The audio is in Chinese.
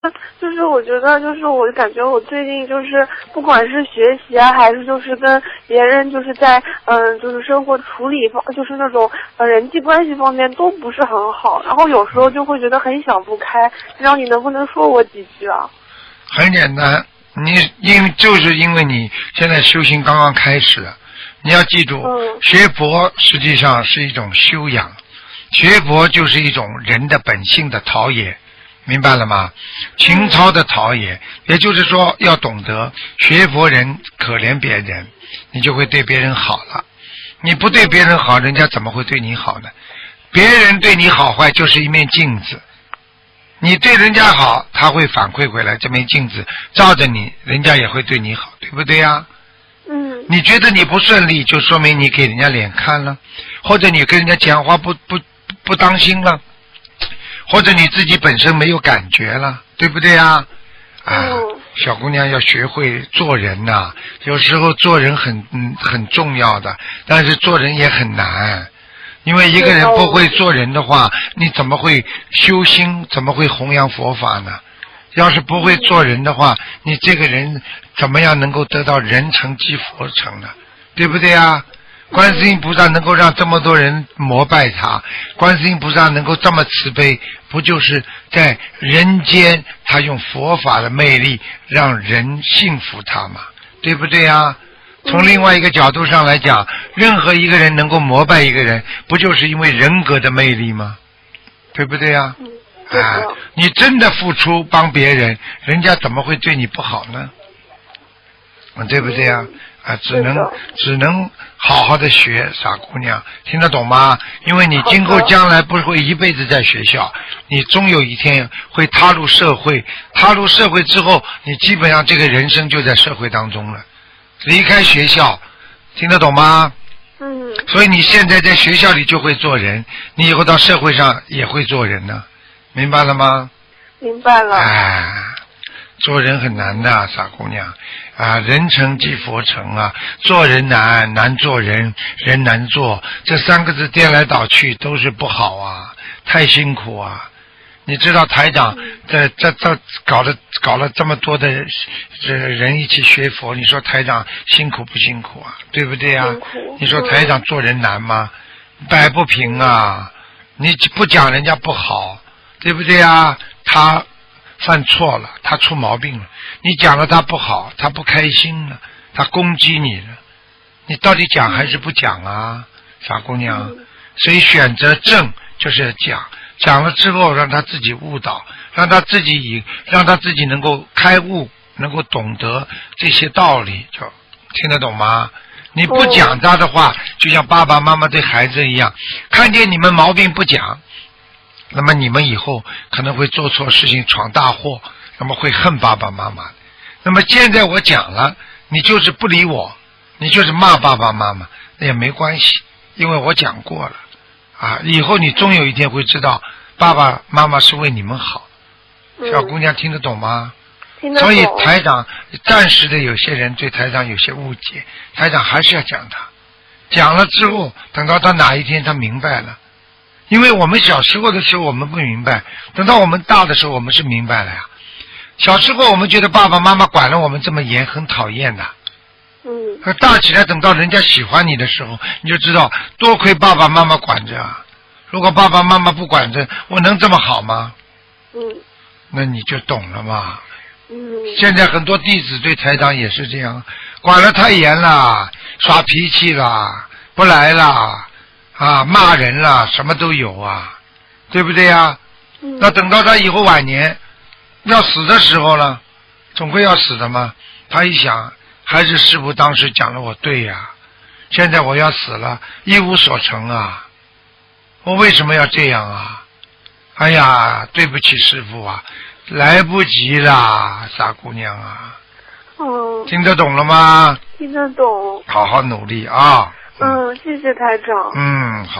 就是我觉得，就是我感觉我最近就是不管是学习啊，还是就是跟别人就是在嗯，就是生活处理方，就是那种呃人际关系方面都不是很好，然后有时候就会觉得很想不开。不知道你能不能说我几句啊？很简单，你因为就是因为你现在修行刚刚开始，你要记住，嗯学佛实际上是一种修养，学佛就是一种人的本性的陶冶，明白了吗？情操的陶冶，也就是说要懂得学佛人可怜别人，你就会对别人好了。你不对别人好，人家怎么会对你好呢？别人对你好坏就是一面镜子，你对人家好，他会反馈回来，这面镜子照着你，人家也会对你好，对不对呀？嗯你觉得你不顺利，就说明你给人家脸看了，或者你跟人家讲话不不不当心了，或者你自己本身没有感觉了，对不对啊？啊，嗯小姑娘要学会做人呐、有时候做人很嗯很重要的，但是做人也很难。因为一个人不会做人的话，你怎么会修心？怎么会弘扬佛法呢？要是不会做人的话，你这个人怎么样能够得到人成即佛成呢？对不对啊？观世音菩萨能够让这么多人膜拜他，观世音菩萨能够这么慈悲，不就是在人间他用佛法的魅力让人信服他吗？对不对啊？从另外一个角度上来讲，任何一个人能够膜拜一个人，不就是因为人格的魅力吗？对不对啊？啊，，你真的付出帮别人，人家怎么会对你不好呢？啊，对不对呀、啊？只能只能好好的学，傻姑娘，听得懂吗？因为你今后将来不会一辈子在学校，你终有一天会踏入社会，踏入社会之后，你基本上这个人生就在社会当中了。离开学校，听得懂吗？嗯所以你现在在学校里就会做人，你以后到社会上也会做人呢，明白了吗？明白了。哎，做人很难的，傻姑娘啊，人成即佛成啊，做人难，难做人，人难做，这三个字颠来倒去都是不好啊，太辛苦啊。你知道台长这这这搞了搞了这么多的这人一起学佛，你说台长辛苦不辛苦啊？对不对啊？你说台长做人难吗？摆不平啊！你不讲人家不好，对不对啊？他犯错了，他出毛病了，你讲了他不好，他不开心了，他攻击你了，你到底讲还是不讲啊，傻姑娘？嗯。所以选择正就是讲，讲了之后让他自己悟导，让他自己以让他自己能够开悟，能够懂得这些道理，就听得懂吗？你不讲他的话，就像爸爸妈妈对孩子一样，看见你们毛病不讲，那么你们以后可能会做错事情，闯大祸，那么会恨爸爸妈妈。那么现在我讲了，你就是不理我，你就是骂爸爸妈妈，那也没关系，因为我讲过了。啊，以后你终有一天会知道，爸爸妈妈是为你们好。嗯小姑娘听得懂吗？听得所以台长暂时的有些人对台长有些误解，台长还是要讲他，讲了之后，等到他哪一天他明白了，因为我们小时候的时候我们不明白，等到我们大的时候我们是明白了呀。小时候我们觉得爸爸妈妈管了我们这么严，很讨厌的。嗯可大起来，等到人家喜欢你的时候，你就知道多亏爸爸妈妈管着啊。如果爸爸妈妈不管着，我能这么好吗？嗯那你就懂了嘛。嗯现在很多弟子对台长也是这样，管得太严了，耍脾气了，不来啦，啊，骂人了，什么都有啊，对不对呀、嗯那等到他以后晚年要死的时候呢，总归要死的嘛。他一想，还是师傅当时讲的我对呀、现在我要死了，一无所成啊，我为什么要这样啊？哎呀，对不起师傅啊，来不及啦，傻姑娘啊，嗯，听得懂了吗？听得懂。好好努力啊。嗯，谢谢台长。嗯，好。